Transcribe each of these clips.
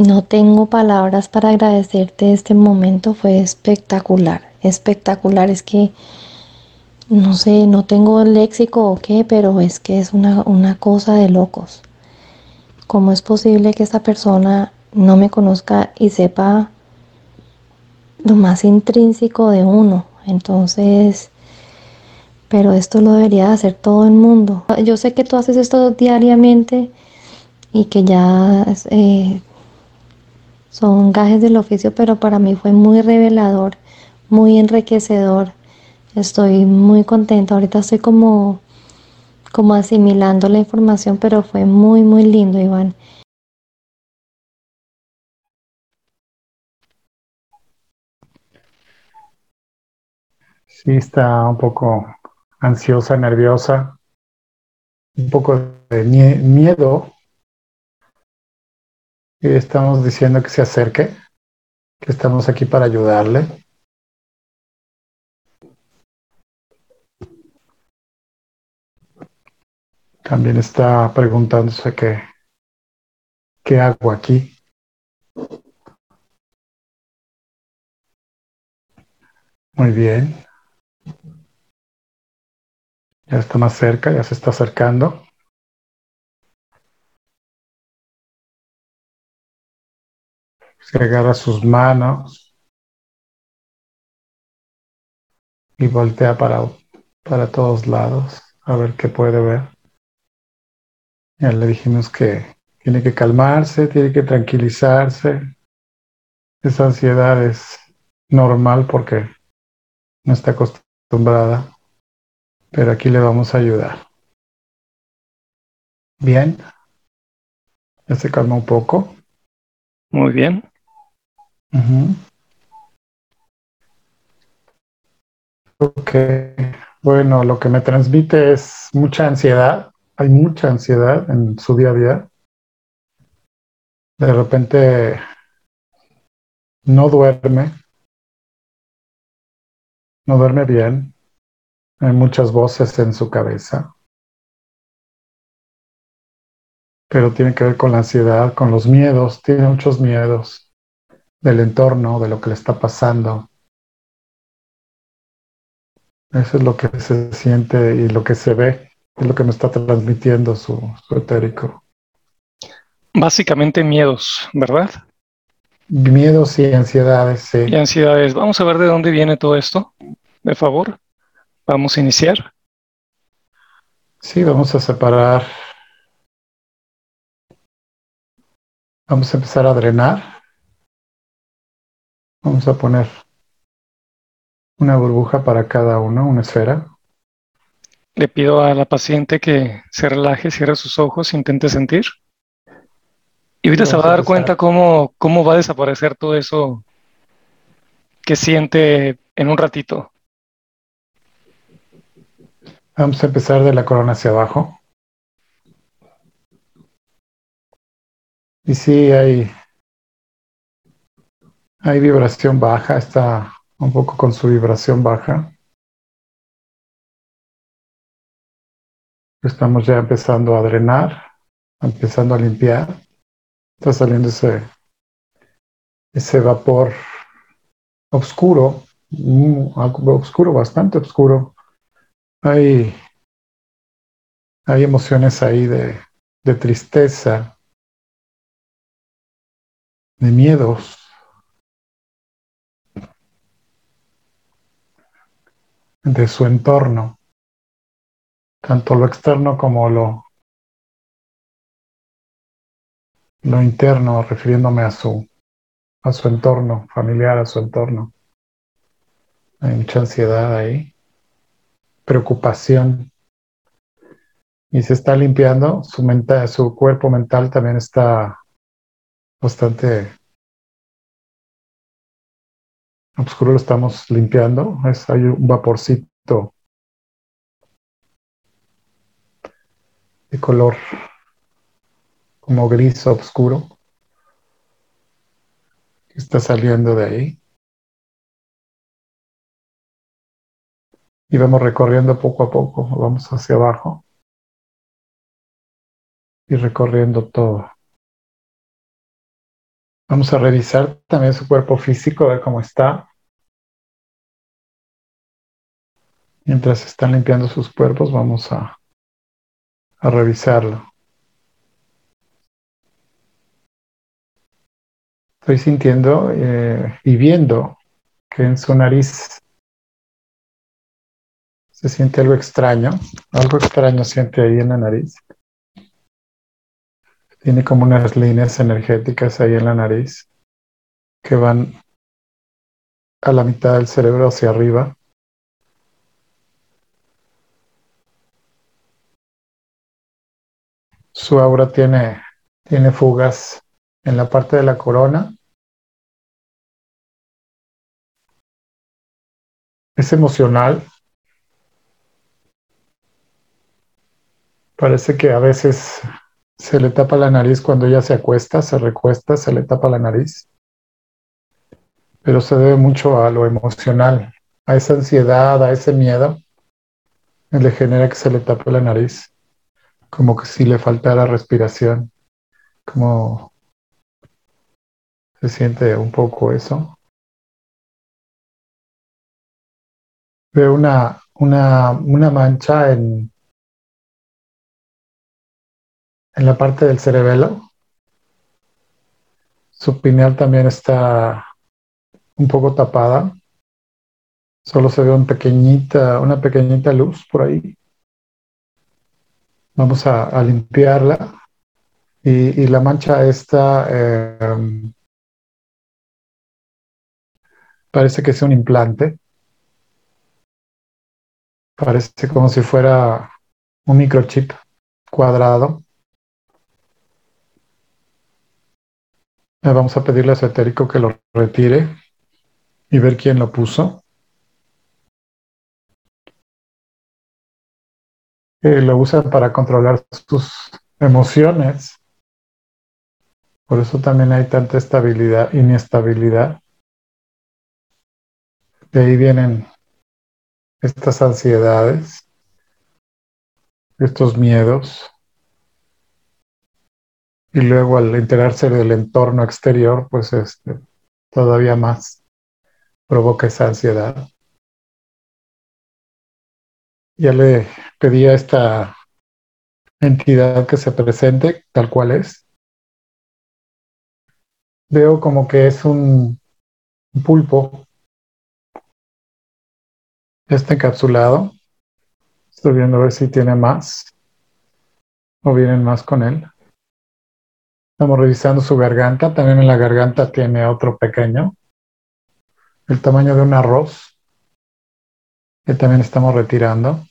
no tengo palabras para agradecerte este momento, fue espectacular, espectacular, es que no sé, no tengo el léxico o qué, pero es que es una, una cosa de locos. ¿Cómo es posible que esta persona no me conozca y sepa lo más intrínseco de uno? Entonces, pero esto lo debería hacer todo el mundo. Yo sé que tú haces esto diariamente y que ya eh, son gajes del oficio, pero para mí fue muy revelador, muy enriquecedor. Estoy muy contenta. Ahorita estoy como, como asimilando la información, pero fue muy, muy lindo, Iván. Sí, está un poco ansiosa, nerviosa, un poco de miedo. Y estamos diciendo que se acerque, que estamos aquí para ayudarle. También está preguntándose qué, qué hago aquí. Muy bien. Ya está más cerca, ya se está acercando. Se agarra sus manos y voltea para, para todos lados a ver qué puede ver. Ya le dijimos que tiene que calmarse, tiene que tranquilizarse. Esa ansiedad es normal porque no está acostumbrada, pero aquí le vamos a ayudar. Bien. Ya se calma un poco. Muy bien. Ok. Bueno, lo que me transmite es mucha ansiedad. Hay mucha ansiedad en su día a día. De repente no duerme. No duerme bien. Hay muchas voces en su cabeza. Pero tiene que ver con la ansiedad, con los miedos. Tiene muchos miedos del entorno, de lo que le está pasando. Eso es lo que se siente y lo que se ve, es lo que me está transmitiendo su, su etérico. Básicamente miedos, ¿verdad? Miedos y ansiedades, sí. Y ansiedades. Vamos a ver de dónde viene todo esto, de favor. Vamos a iniciar. Sí, vamos a separar. Vamos a empezar a drenar. Vamos a poner una burbuja para cada uno, una esfera. Le pido a la paciente que se relaje, cierre sus ojos, intente sentir. Y ahorita se va a dar cuenta cómo, cómo va a desaparecer todo eso que siente en un ratito. Vamos a empezar de la corona hacia abajo. Y sí, hay hay vibración baja, está un poco con su vibración baja. Estamos ya empezando a drenar, empezando a limpiar. Está saliendo ese, ese vapor oscuro, oscuro, bastante oscuro. Hay, hay emociones ahí de, de tristeza, de miedos, de su entorno, tanto lo externo como lo, lo interno, refiriéndome a su, a su entorno familiar, a su entorno. Hay mucha ansiedad ahí, preocupación. Y se está limpiando, su, mental, su cuerpo mental también está bastante oscuro lo estamos limpiando, es, hay un vaporcito de color como gris oscuro que está saliendo de ahí. Y vamos recorriendo poco a poco, vamos hacia abajo y recorriendo todo. Vamos a revisar también su cuerpo físico, a ver cómo está. Mientras están limpiando sus cuerpos, vamos a, a revisarlo. Estoy sintiendo eh, y viendo que en su nariz se siente algo extraño, algo extraño siente ahí en la nariz. Tiene como unas líneas energéticas ahí en la nariz que van a la mitad del cerebro hacia arriba. Su aura tiene, tiene fugas en la parte de la corona. Es emocional. Parece que a veces se le tapa la nariz cuando ella se acuesta, se recuesta, se le tapa la nariz. Pero se debe mucho a lo emocional, a esa ansiedad, a ese miedo. Le genera que se le tape la nariz, como que si le faltara respiración, como se siente un poco eso. Veo una, una, una mancha en, en la parte del cerebelo. Su pineal también está un poco tapada. Solo se ve una pequeñita, una pequeñita luz por ahí. Vamos a, limpiarla. Y, la mancha esta em, parece que es un implante. Parece como si fuera un microchip cuadrado. Vamos a pedirle a su etérico que lo retire y ver quién lo puso. lo usan para controlar sus emociones. Por eso también hay tanta estabilidad, inestabilidad. De ahí vienen estas ansiedades, estos miedos. Y luego al enterarse del entorno exterior, pues este, todavía más provoca esa ansiedad. Ya le pedí a esta entidad que se presente tal cual es. Veo como que es un pulpo Está encapsulado. Estoy viendo a ver si tiene más o vienen más con él. Estamos revisando su garganta. También en la garganta tiene otro pequeño. El tamaño de un arroz. Que también estamos retirando.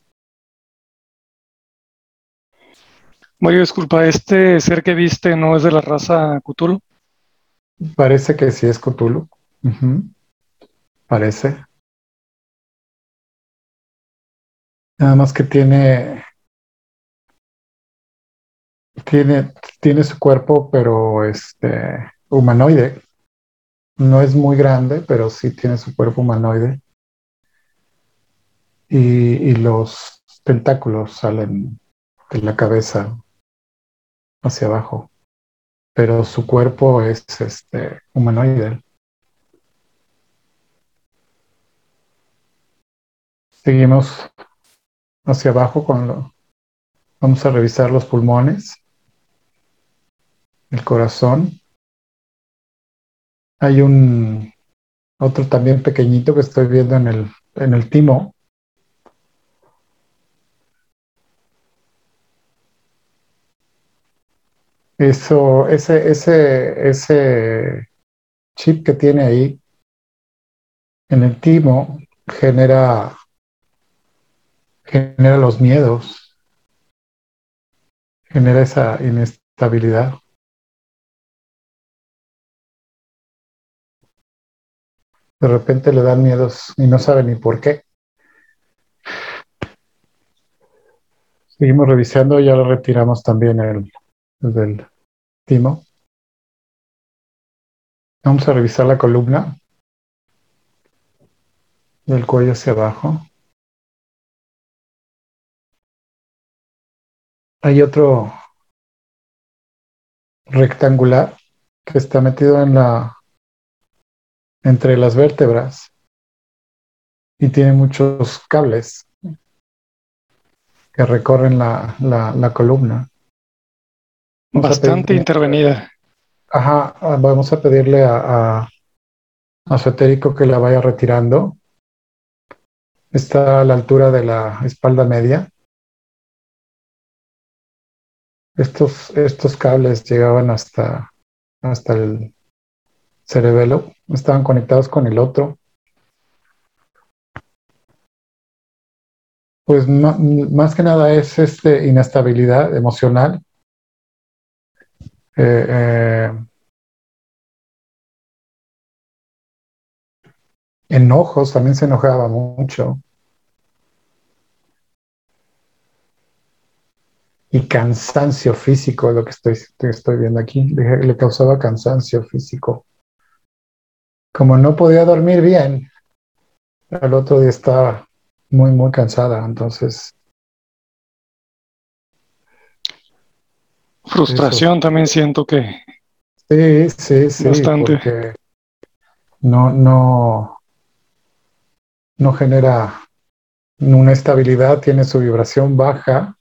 Mario, disculpa, ¿este ser que viste no es de la raza Cthulhu? Parece que sí es Cthulhu. Parece. Nada más que tiene, tiene, tiene su cuerpo, pero este humanoide. No es muy grande, pero sí tiene su cuerpo humanoide. Y, los tentáculos salen de la cabeza hacia abajo. Pero su cuerpo es este humanoide. Seguimos hacia abajo con lo, vamos a revisar los pulmones, el corazón. Hay un otro también pequeñito que estoy viendo en el, en el timo. Eso, ese, ese, ese chip que tiene ahí en el timo genera genera los miedos, genera esa inestabilidad. De repente le dan miedos y no sabe ni por qué. Seguimos revisando, ya lo retiramos también el, el del timo. Vamos a revisar la columna del cuello hacia abajo. Hay otro rectangular que está metido en la entre las vértebras y tiene muchos cables que recorren la, la, columna. Bastante intervenida. Ajá, vamos a pedirle a, a, a su etérico que la vaya retirando. Está a la altura de la espalda media. Estos, estos cables llegaban hasta, hasta el cerebelo, estaban conectados con el otro. Pues más que nada es este inestabilidad emocional. Eh, eh, enojos, también se enojaba mucho. Y cansancio físico, lo que estoy, estoy viendo aquí, le causaba cansancio físico. Como no podía dormir bien, el otro día estaba muy, muy cansada, entonces... Frustración también siento que... Sí, sí, sí. Bastante. Porque no, no, no genera una estabilidad, tiene su vibración baja.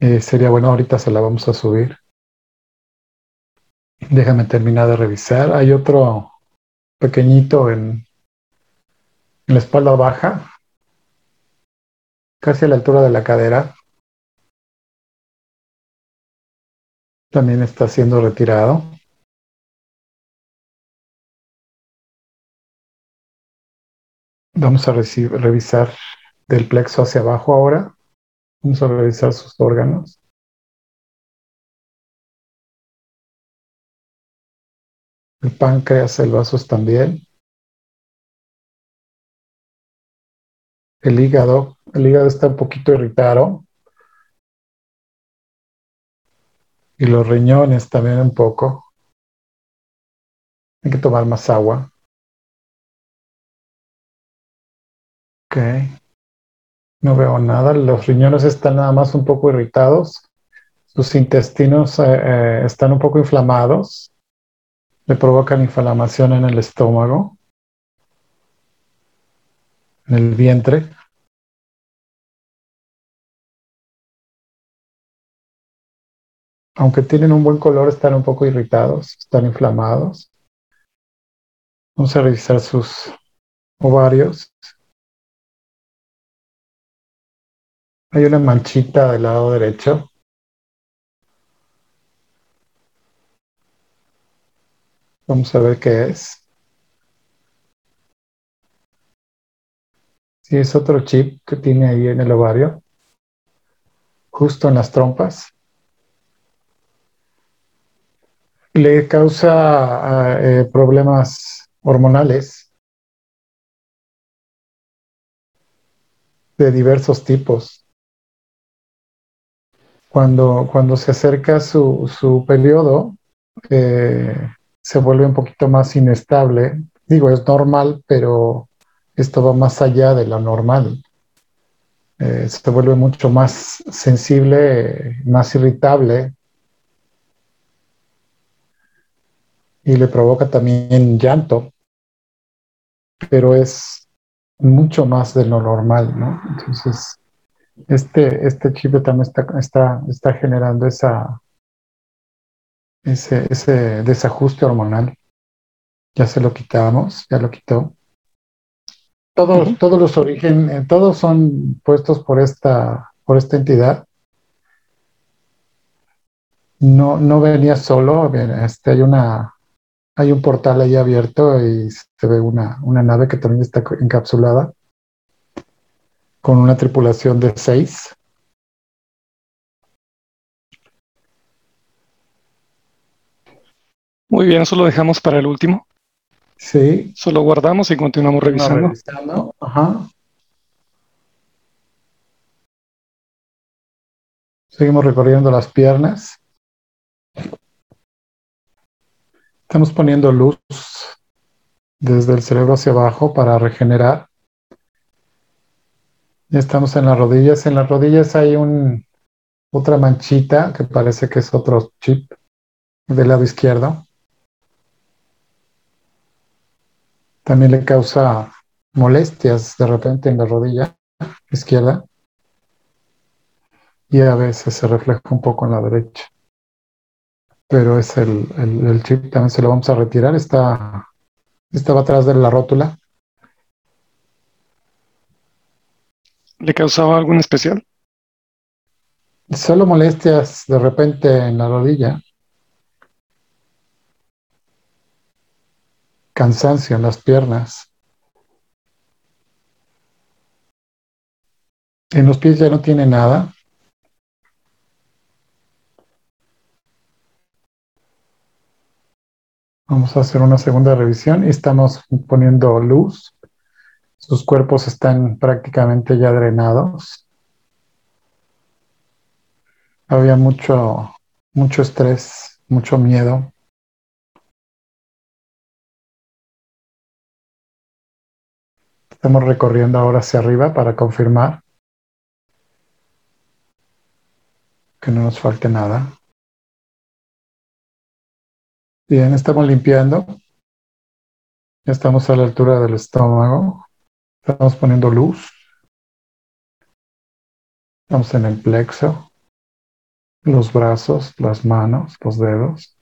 Eh, sería bueno, ahorita se la vamos a subir. Déjame terminar de revisar. Hay otro pequeñito en la espalda baja, casi a la altura de la cadera. También está siendo retirado. Vamos a revisar del plexo hacia abajo ahora. Vamos a revisar sus órganos. El páncreas, el vasos también. el hígado. El hígado está un poquito irritado. Y los riñones también un poco. Hay que tomar más agua. Ok. No veo nada. Los riñones están nada más un poco irritados. Sus intestinos eh, eh, están un poco inflamados. Le provocan inflamación en el estómago en el vientre. Aunque tienen un buen color, están un poco irritados, están inflamados. Vamos a revisar sus ovarios. Hay una manchita del lado derecho. Vamos a ver qué es. Sí, es otro chip que tiene ahí en el ovario, justo en las trompas. Le causa eh, problemas hormonales de diversos tipos. Cuando, cuando se acerca su, su periodo, eh, se vuelve un poquito más inestable. Digo, es normal, pero esto va más allá de lo normal. Eh, se vuelve mucho más sensible, más irritable y le provoca también llanto, pero es mucho más de lo normal, ¿no? Entonces, este, este chip también está, está, está generando esa, ese, ese desajuste hormonal. Ya se lo quitamos, ya lo quitó. Todos, todos los orígenes, eh, todos son puestos por esta, por esta entidad. No, no venía solo, este, hay una, hay un portal ahí abierto y se ve una, una nave que también está encapsulada con una tripulación de seis. Muy bien, eso lo dejamos para el último. Sí. Solo guardamos y continuamos revisando. Seguimos recorriendo las piernas. Estamos poniendo luz desde el cerebro hacia abajo para regenerar. Ya estamos en las rodillas. En las rodillas hay un, otra manchita que parece que es otro chip del lado izquierdo. También le causa molestias de repente en la rodilla izquierda y a veces se refleja un poco en la derecha. Pero es el, el, chip, también se lo vamos a retirar, está, estaba atrás de la rótula. ¿Le causaba algún especial? Solo molestias de repente en la rodilla. Cansancio en las piernas. En los pies ya no tiene nada. Vamos a hacer una segunda revisión y estamos poniendo luz. Sus cuerpos están prácticamente ya drenados. Había mucho, mucho estrés, mucho miedo. Estamos recorriendo ahora hacia arriba para confirmar que no nos falte nada. Bien, estamos limpiando. Estamos a la altura del estómago. Estamos poniendo luz. Estamos en el plexo. Los brazos, las manos, los dedos.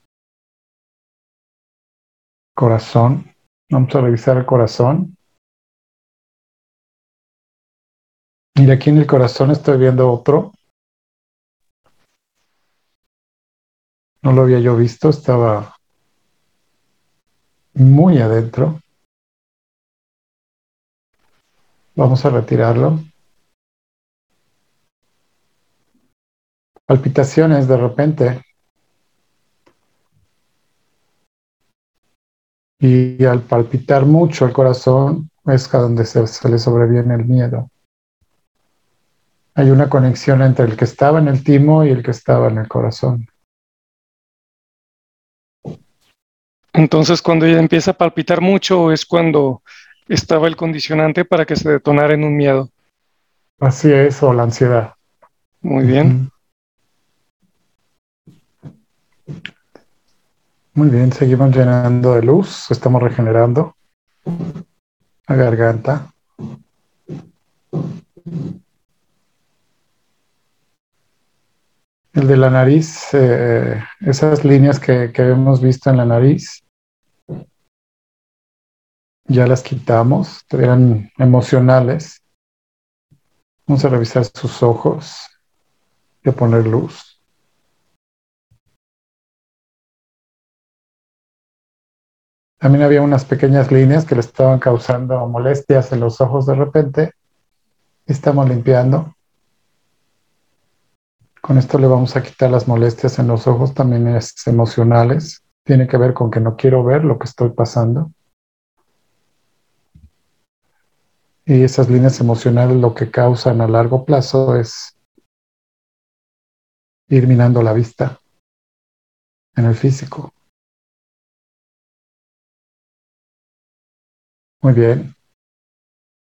Corazón. Vamos a revisar el corazón. Mira, aquí en el corazón estoy viendo otro. No lo había yo visto, estaba muy adentro. Vamos a retirarlo. Palpitaciones de repente. Y al palpitar mucho el corazón es donde se, se le sobreviene el miedo. Hay una conexión entre el que estaba en el timo y el que estaba en el corazón. Entonces, cuando ella empieza a palpitar mucho, es cuando estaba el condicionante para que se detonara en un miedo. Así es, o la ansiedad. Muy bien. Muy bien, seguimos llenando de luz, estamos regenerando la garganta. El de la nariz, eh, esas líneas que, que hemos visto en la nariz, ya las quitamos, eran emocionales. Vamos a revisar sus ojos y a poner luz. También había unas pequeñas líneas que le estaban causando molestias en los ojos de repente. Estamos limpiando. Con esto le vamos a quitar las molestias en los ojos, también es emocionales. Tiene que ver con que no quiero ver lo que estoy pasando. Y esas líneas emocionales lo que causan a largo plazo es ir minando la vista en el físico. Muy bien.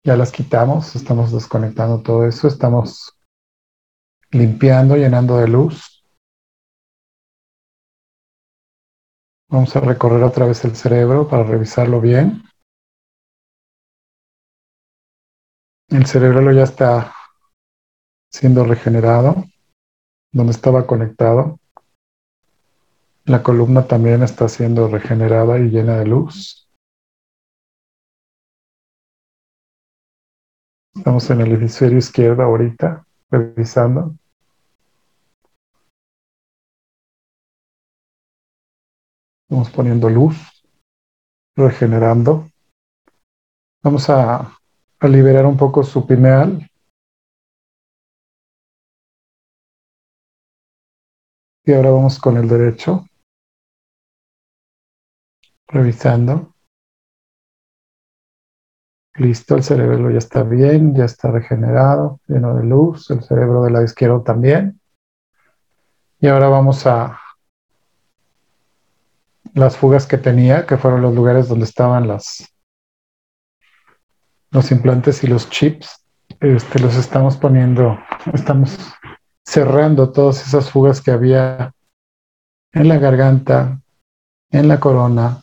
Ya las quitamos, estamos desconectando todo eso, estamos limpiando, llenando de luz. Vamos a recorrer otra vez el cerebro para revisarlo bien. El cerebro ya está siendo regenerado, donde estaba conectado. La columna también está siendo regenerada y llena de luz. Estamos en el hemisferio izquierdo ahorita, revisando. Estamos poniendo luz, regenerando. Vamos a a liberar un poco su pineal. Y ahora vamos con el derecho. Revisando. Listo, el cerebro ya está bien, ya está regenerado, lleno de luz, el cerebro de la izquierda también. Y ahora vamos a las fugas que tenía, que fueron los lugares donde estaban los implantes y los chips, este, los estamos poniendo, estamos cerrando todas esas fugas que había en la garganta, en la corona,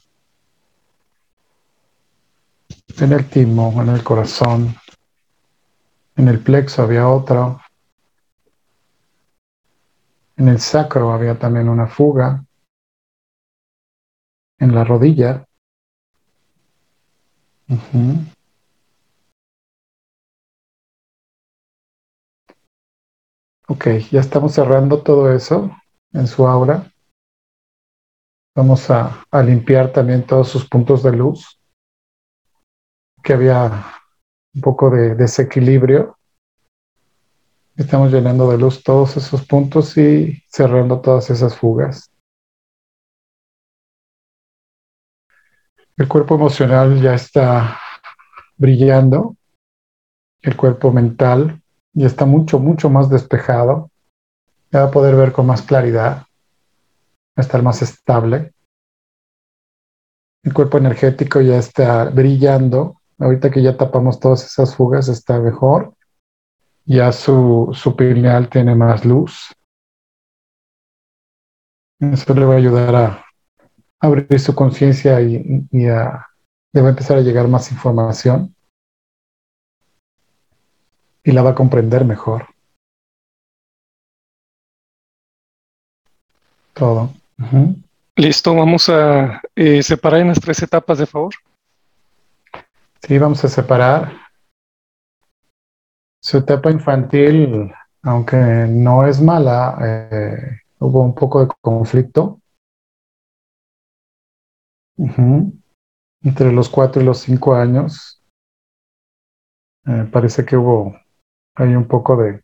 en el timo, en el corazón, en el plexo había otro, en el sacro había también una fuga, en la rodilla. Ok, ya estamos cerrando todo eso en su aura. Vamos a, limpiar también todos sus puntos de luz, que había un poco de desequilibrio. Estamos llenando de luz todos esos puntos y cerrando todas esas fugas. El cuerpo emocional ya está brillando. El cuerpo mental ya está mucho, mucho más despejado. Ya va a poder ver con más claridad. Va a estar más estable. El cuerpo energético ya está brillando. Ahorita que ya tapamos todas esas fugas, está mejor. Ya su, su pineal tiene más luz. Eso le va a ayudar a abrir su conciencia y, y a, le va a empezar a llegar más información y la va a comprender mejor. Todo. Listo, vamos a eh, separar en las tres etapas, de favor. Sí, vamos a separar. Su etapa infantil, aunque no es mala, eh, hubo un poco de conflicto. Entre los cuatro y los cinco años, eh, parece que hubo hay un poco de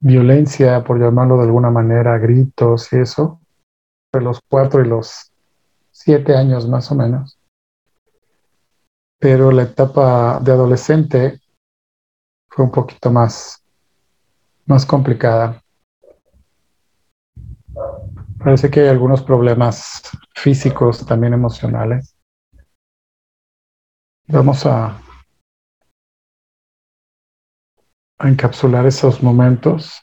violencia, por llamarlo de alguna manera, gritos y eso, de los cuatro y los siete años más o menos. Pero la etapa de adolescente fue un poquito más, más complicada. Parece que hay algunos problemas físicos, también emocionales. Vamos a encapsular esos momentos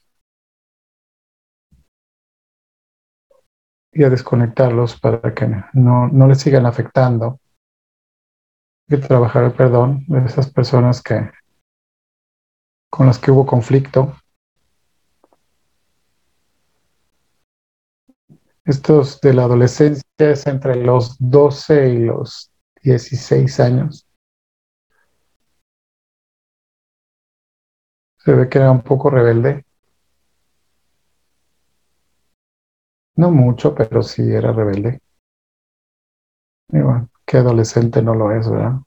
y a desconectarlos para que no, no les sigan afectando. Que trabajar el perdón de esas personas que con las que hubo conflicto. Estos de la adolescencia es entre los 12 y los 16 años. Se ve que era un poco rebelde. No mucho, pero sí era rebelde. Y bueno, qué adolescente no lo es, ¿verdad?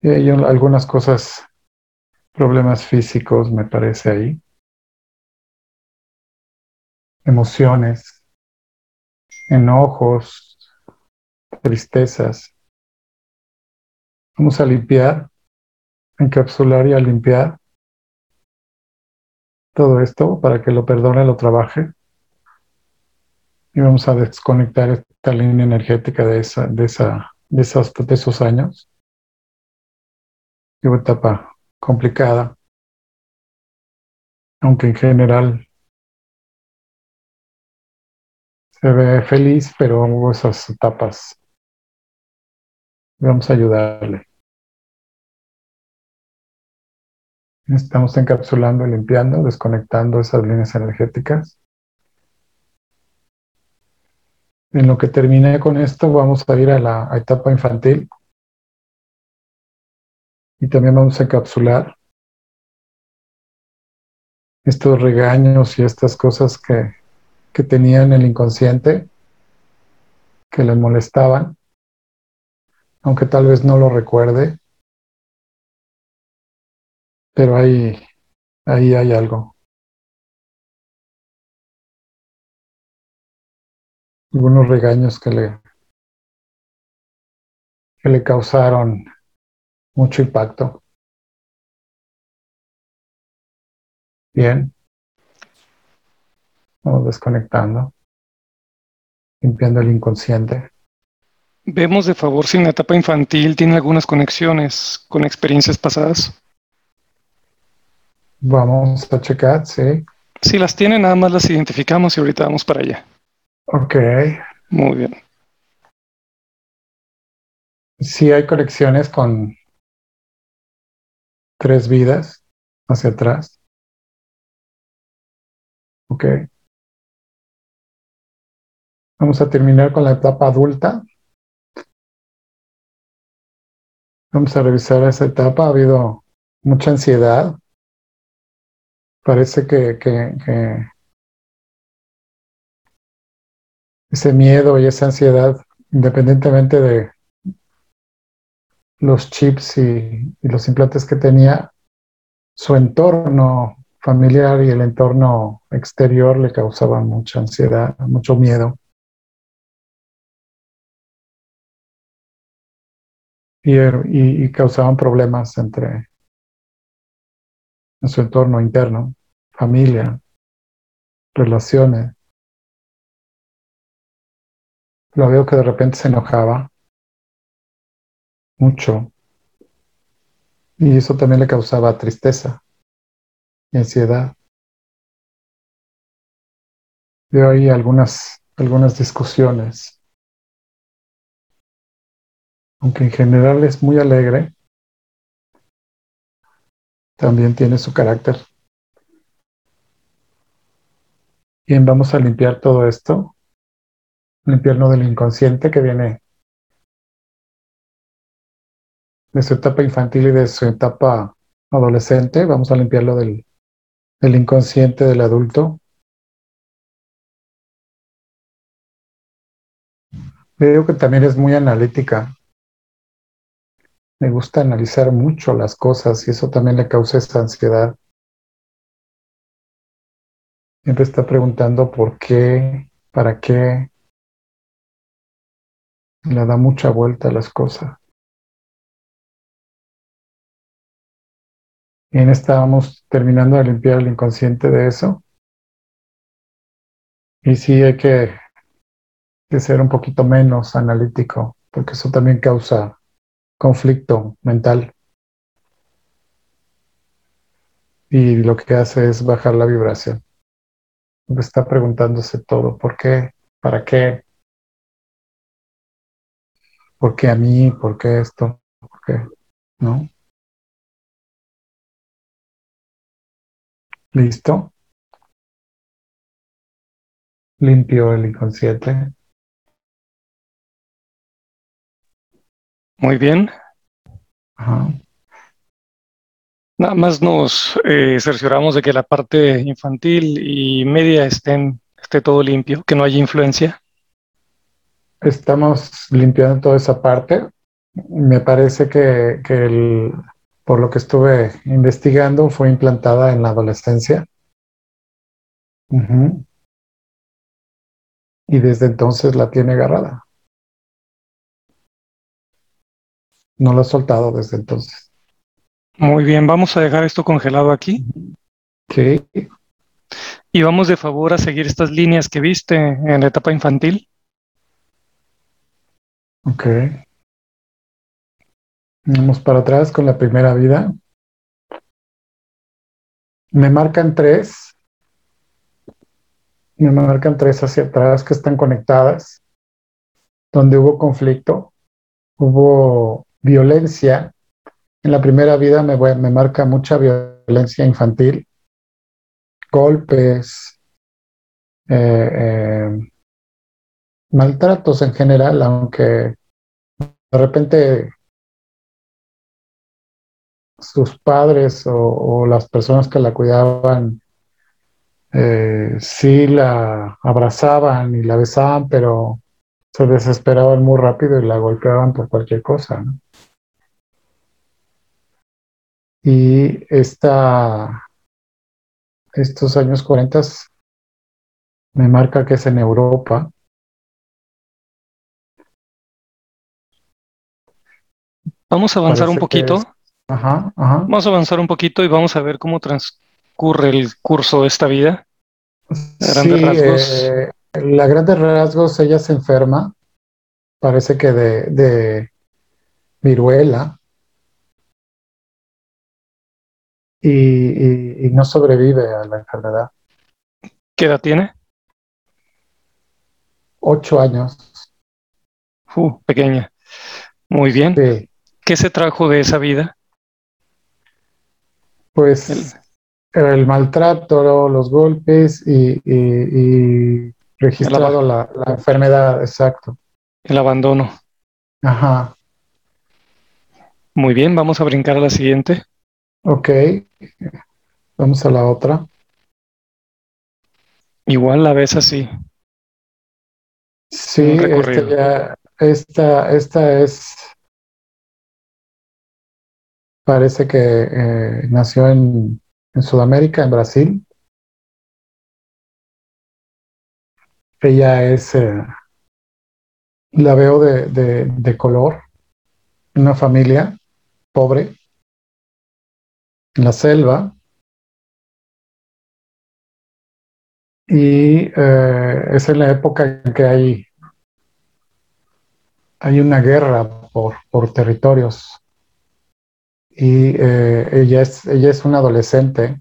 Y hay algunas cosas, problemas físicos, me parece ahí. Emociones, enojos, tristezas. Vamos a limpiar, encapsular y a limpiar todo esto para que lo perdone, lo trabaje. Y vamos a desconectar esta línea energética de, esa, de, esa, de, esos, de esos años. Y etapa complicada, aunque en general se ve feliz, pero hubo esas etapas Vamos a ayudarle. Estamos encapsulando, limpiando, desconectando esas líneas energéticas. En lo que termine con esto, vamos a ir a la etapa infantil. Y también vamos a encapsular estos regaños y estas cosas que, que tenía en el inconsciente que le molestaban aunque tal vez no lo recuerde, pero ahí, ahí hay algo. Algunos regaños que le, que le causaron mucho impacto. Bien. Vamos desconectando, limpiando el inconsciente. Vemos de favor si en la etapa infantil tiene algunas conexiones con experiencias pasadas. Vamos a checar, sí. Si las tiene, nada más las identificamos y ahorita vamos para allá. Ok. Muy bien. Sí hay conexiones con tres vidas hacia atrás. Ok. Vamos a terminar con la etapa adulta. Vamos a revisar esa etapa. Ha habido mucha ansiedad. Parece que, ese miedo y esa ansiedad, independientemente de los chips y, los implantes que tenía, su entorno familiar y el entorno exterior le causaban mucha ansiedad, mucho miedo. Y causaban problemas entre en su entorno interno, familia, relaciones. Lo veo que de repente se enojaba mucho. Y eso también le causaba tristeza y ansiedad. Veo ahí algunas, algunas discusiones. Aunque en general es muy alegre, también tiene su carácter. Bien, vamos a limpiar todo esto. Limpiarlo del inconsciente que viene de su etapa infantil y de su etapa adolescente. Vamos a limpiarlo del, del inconsciente del adulto. Veo que también es muy analítica. Me gusta analizar mucho las cosas y eso también le causa esa ansiedad. Siempre está preguntando por qué, para qué. Le da mucha vuelta a las cosas. Bien, estábamos terminando de limpiar el inconsciente de eso. Y sí hay que, que ser un poquito menos analítico, porque eso también causa conflicto mental. Y lo que hace es bajar la vibración. Está preguntándose todo, ¿por qué? ¿Para qué? ¿Por qué a mí? ¿Por qué esto? ¿Por qué? ¿No? ¿Listo? Limpio el inconsciente. Muy bien. Ajá. Nada más nos eh, cercioramos de que la parte infantil y media estén, esté todo limpio, que no haya influencia. Estamos limpiando toda esa parte. Me parece que, que el, por lo que estuve investigando, fue implantada en la adolescencia. Uh -huh. Y desde entonces la tiene agarrada. No lo ha soltado desde entonces. Muy bien, vamos a dejar esto congelado aquí. Sí. Y vamos de favor a seguir estas líneas que viste en la etapa infantil. Ok. Vamos para atrás con la primera vida. Me marcan tres. Me marcan tres hacia atrás que están conectadas, donde hubo conflicto, hubo violencia. En la primera vida me, voy, me marca mucha violencia infantil, golpes, eh, eh, maltratos en general, aunque de repente sus padres o, las personas que la cuidaban eh, sí la abrazaban y la besaban, pero se desesperaban muy rápido y la golpeaban por cualquier cosa. ¿no? Y esta, estos años 40 me marca que es en Europa. Vamos a avanzar un poquito. Ajá, ajá. Vamos a avanzar un poquito y vamos a ver cómo transcurre el curso de esta vida. A grandes sí, rasgos. Eh, a grandes rasgos ella se enferma, parece que de, de viruela. Y, no sobrevive a la enfermedad. ¿Qué edad tiene? Ocho años. Uh, pequeña. Muy bien. ¿Qué se trajo de esa vida? Pues el, maltrato, los golpes y, registrado la, la enfermedad, exacto. El abandono. Ajá. Muy bien, vamos a brincar a la siguiente. Ok. Vamos a la otra. Igual la ves así. Sí, esta, esta, esta es. Parece que eh, nació en, en Sudamérica, en Brasil. Ella es. Eh, la veo de, de, de color. Una familia pobre. En la selva. Y eh, es en la época en que hay, hay una guerra por, por territorios. Y eh, ella, es, ella es una adolescente,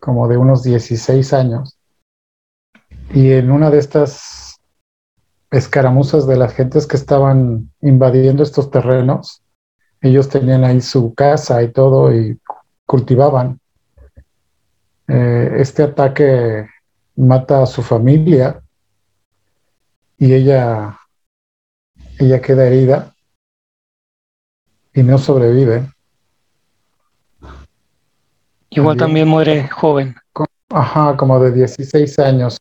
como de unos 16 años. Y en una de estas escaramuzas de las gentes que estaban invadiendo estos terrenos, ellos tenían ahí su casa y todo y cultivaban. Eh, este ataque mata a su familia y ella, ella queda herida y no sobrevive. Igual también, muere joven. Ajá, como de 16 años.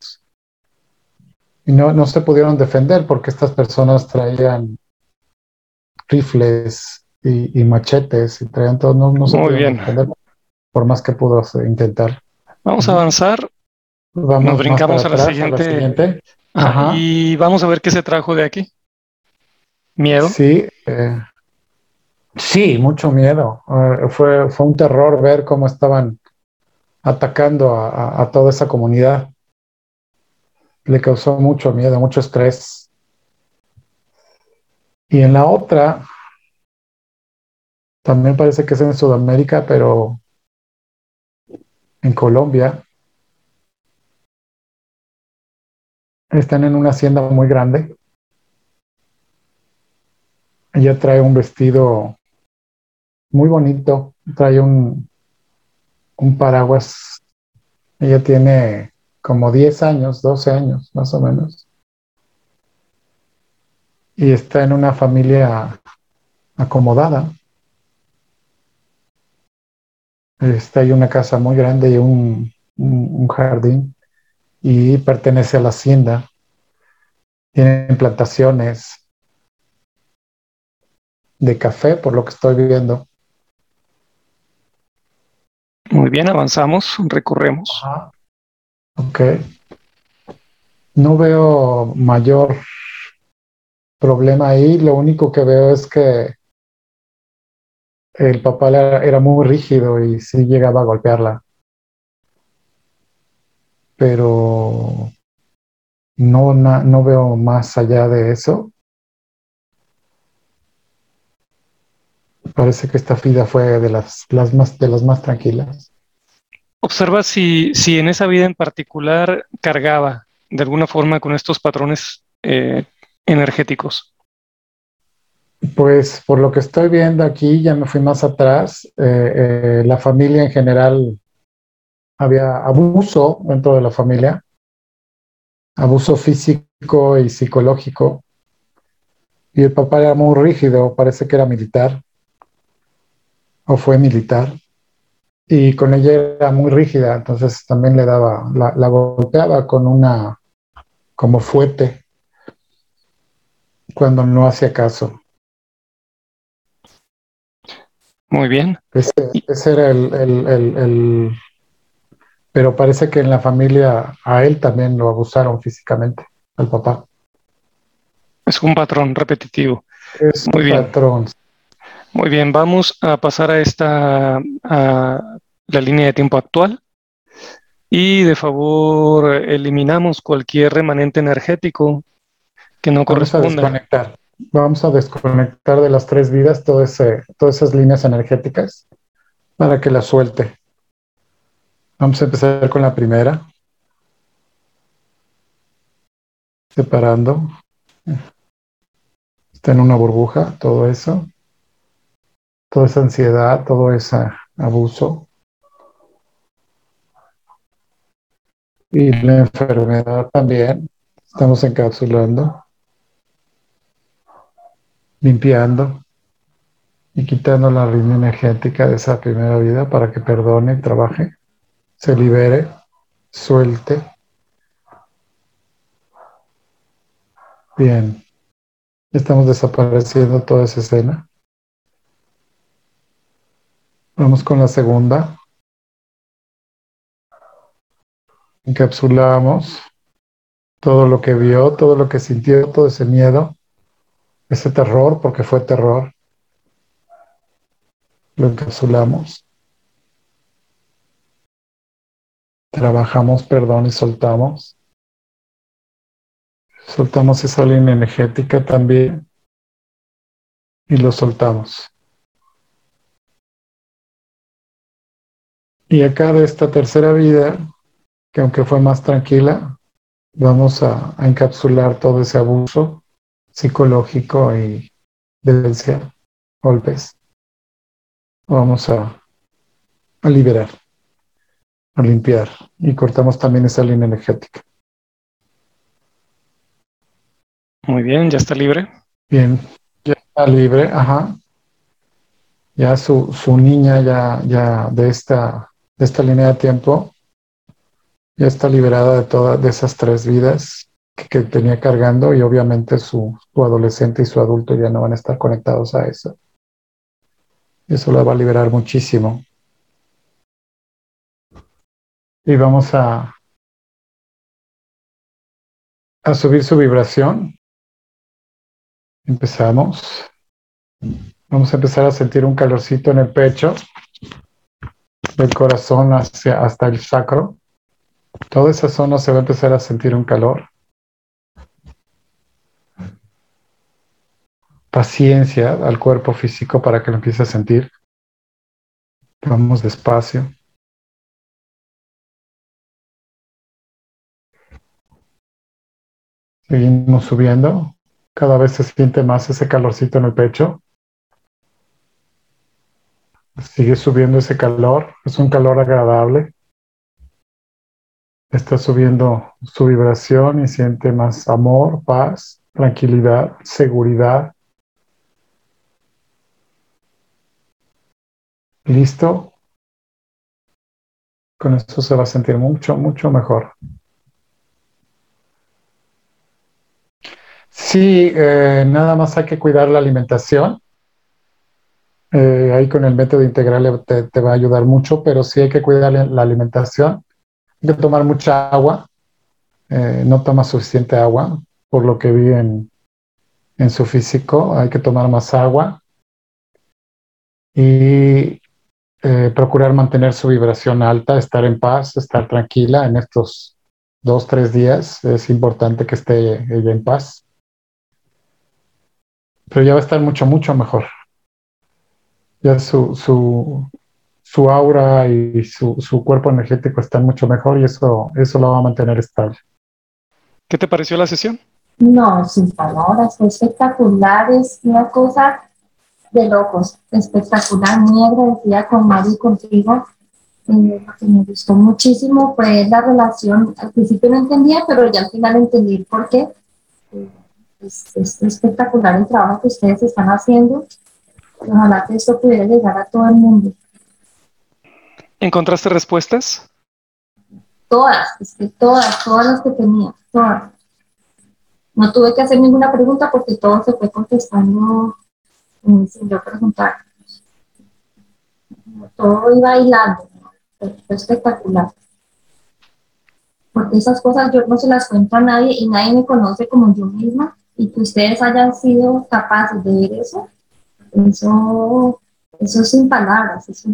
Y no, no se pudieron defender porque estas personas traían rifles y, machetes y traían todo. No, no se Muy bien. defender por más que pudo intentar. Vamos a avanzar Vamos Nos brincamos a, la siguiente, y vamos a ver qué se trajo de aquí. ¿Miedo? Sí, eh, sí, mucho miedo. Eh, fue, fue un terror ver cómo estaban atacando a, toda esa comunidad. Le causó mucho miedo, mucho estrés. Y en la otra, también parece que es en Sudamérica, pero en Colombia, Están en una hacienda muy grande. Ella trae un vestido muy bonito, trae un, un paraguas. Ella tiene como 10 años, 12 años más o menos. Y está en una familia acomodada. Está hay una casa muy grande y un, un jardín y pertenece a la hacienda. Tienen plantaciones de café, por lo que estoy viendo. Muy bien, avanzamos, recorremos. Ok. No veo mayor problema ahí. Lo único que veo es que el papá era muy rígido y sí llegaba a golpearla pero no, no veo más allá de eso. Parece que esta vida fue de las, las más, de las más tranquilas. Observa si, si en esa vida en particular cargaba de alguna forma con estos patrones eh, energéticos. Pues por lo que estoy viendo aquí, ya me fui más atrás, eh, eh, la familia en general había abuso dentro de la familia, abuso físico y psicológico. Y el papá era muy rígido, parece que era militar, o fue militar. Y con ella era muy rígida, entonces también le daba, la, la golpeaba con una, como fuete, cuando no hacía caso. Muy bien. Ese, era el, pero parece que en la familia a él también lo abusaron físicamente, al papá. Es un patrón repetitivo. Es Muy un bien. patrón. Muy bien, vamos a pasar a esta a la línea de tiempo actual y de favor eliminamos cualquier remanente energético que no Vamos corresponda. A desconectar. Vamos a desconectar de las tres vidas todo ese, todas esas líneas energéticas para que las suelte. Vamos a empezar con la primera. Separando. Está en una burbuja, todo eso. Toda esa ansiedad, todo ese abuso. Y la enfermedad también. Estamos encapsulando, limpiando y quitando la línea energética de esa primera vida para que perdone, trabaje, se libere, suelte. Bien, estamos desapareciendo toda esa escena. Vamos con la segunda. Encapsulamos todo lo que vio, todo lo que sintió, todo ese miedo, ese terror, porque fue terror. Lo encapsulamos. Trabajamos perdón y soltamos. Soltamos esa línea energética también y lo soltamos. Y acá de esta tercera vida, que aunque fue más tranquila, vamos a, encapsular todo ese abuso psicológico y violencia, golpes. Vamos a, a liberar, a limpiar y cortamos también esa línea energética. Muy bien, ya está libre. Bien, ya está libre, ajá. Ya su, su niña ya, ya de esta, de esta línea de tiempo ya está liberada de todas de esas tres vidas que, tenía cargando y obviamente su, su, adolescente y su adulto ya no van a estar conectados a eso. Eso la va a liberar muchísimo. Y vamos a, a subir su vibración. Empezamos. Vamos a empezar a sentir un calorcito en el pecho, del corazón hacia, hasta el sacro. Toda esa zona se va a empezar a sentir un calor. Paciencia al cuerpo físico para que lo empiece a sentir. Vamos despacio. Seguimos subiendo. Cada vez se siente más ese calorcito en el pecho. Sigue subiendo ese calor. Es un calor agradable está subiendo su vibración y siente más amor, paz, tranquilidad, seguridad. ¿Listo? Con esto se va a sentir mucho, mucho mejor. Sí, eh, nada más hay que cuidar la alimentación. Eh, ahí con el método integral te, va a ayudar mucho, pero sí hay que cuidar la alimentación que tomar mucha agua. Eh, no toma suficiente agua, por lo que vi en, en su físico. Hay que tomar más agua. Y eh, procurar mantener su vibración alta, estar en paz, estar tranquila en estos dos, tres días. Es importante que esté ella en paz. Pero ya va a estar mucho, mucho mejor. Ya su, su, su aura y su, su, cuerpo energético están mucho mejor y eso, eso lo va a mantener estable. ¿Qué te pareció la sesión? No, sin palabras, fue espectacular, es una cosa de locos, espectacular, muy agradecida con Mari y contigo. Eh, lo que me gustó muchísimo fue la relación, al principio no entendía, pero ya al final entendí por qué. Eh, es, es, espectacular el trabajo que ustedes están haciendo. Ojalá que esto pudiera llegar a todo el mundo. ¿Encontraste respuestas? Todas, es que todas, todas las que tenía, todas. No tuve que hacer ninguna pregunta porque todo se fue contestando eh, sin yo preguntar. Todo iba bailando, fue espectacular. Porque esas cosas yo no se las cuento a nadie y nadie me conoce como yo misma y que ustedes hayan sido capaces de ver eso, eso, eso sin palabras, eso,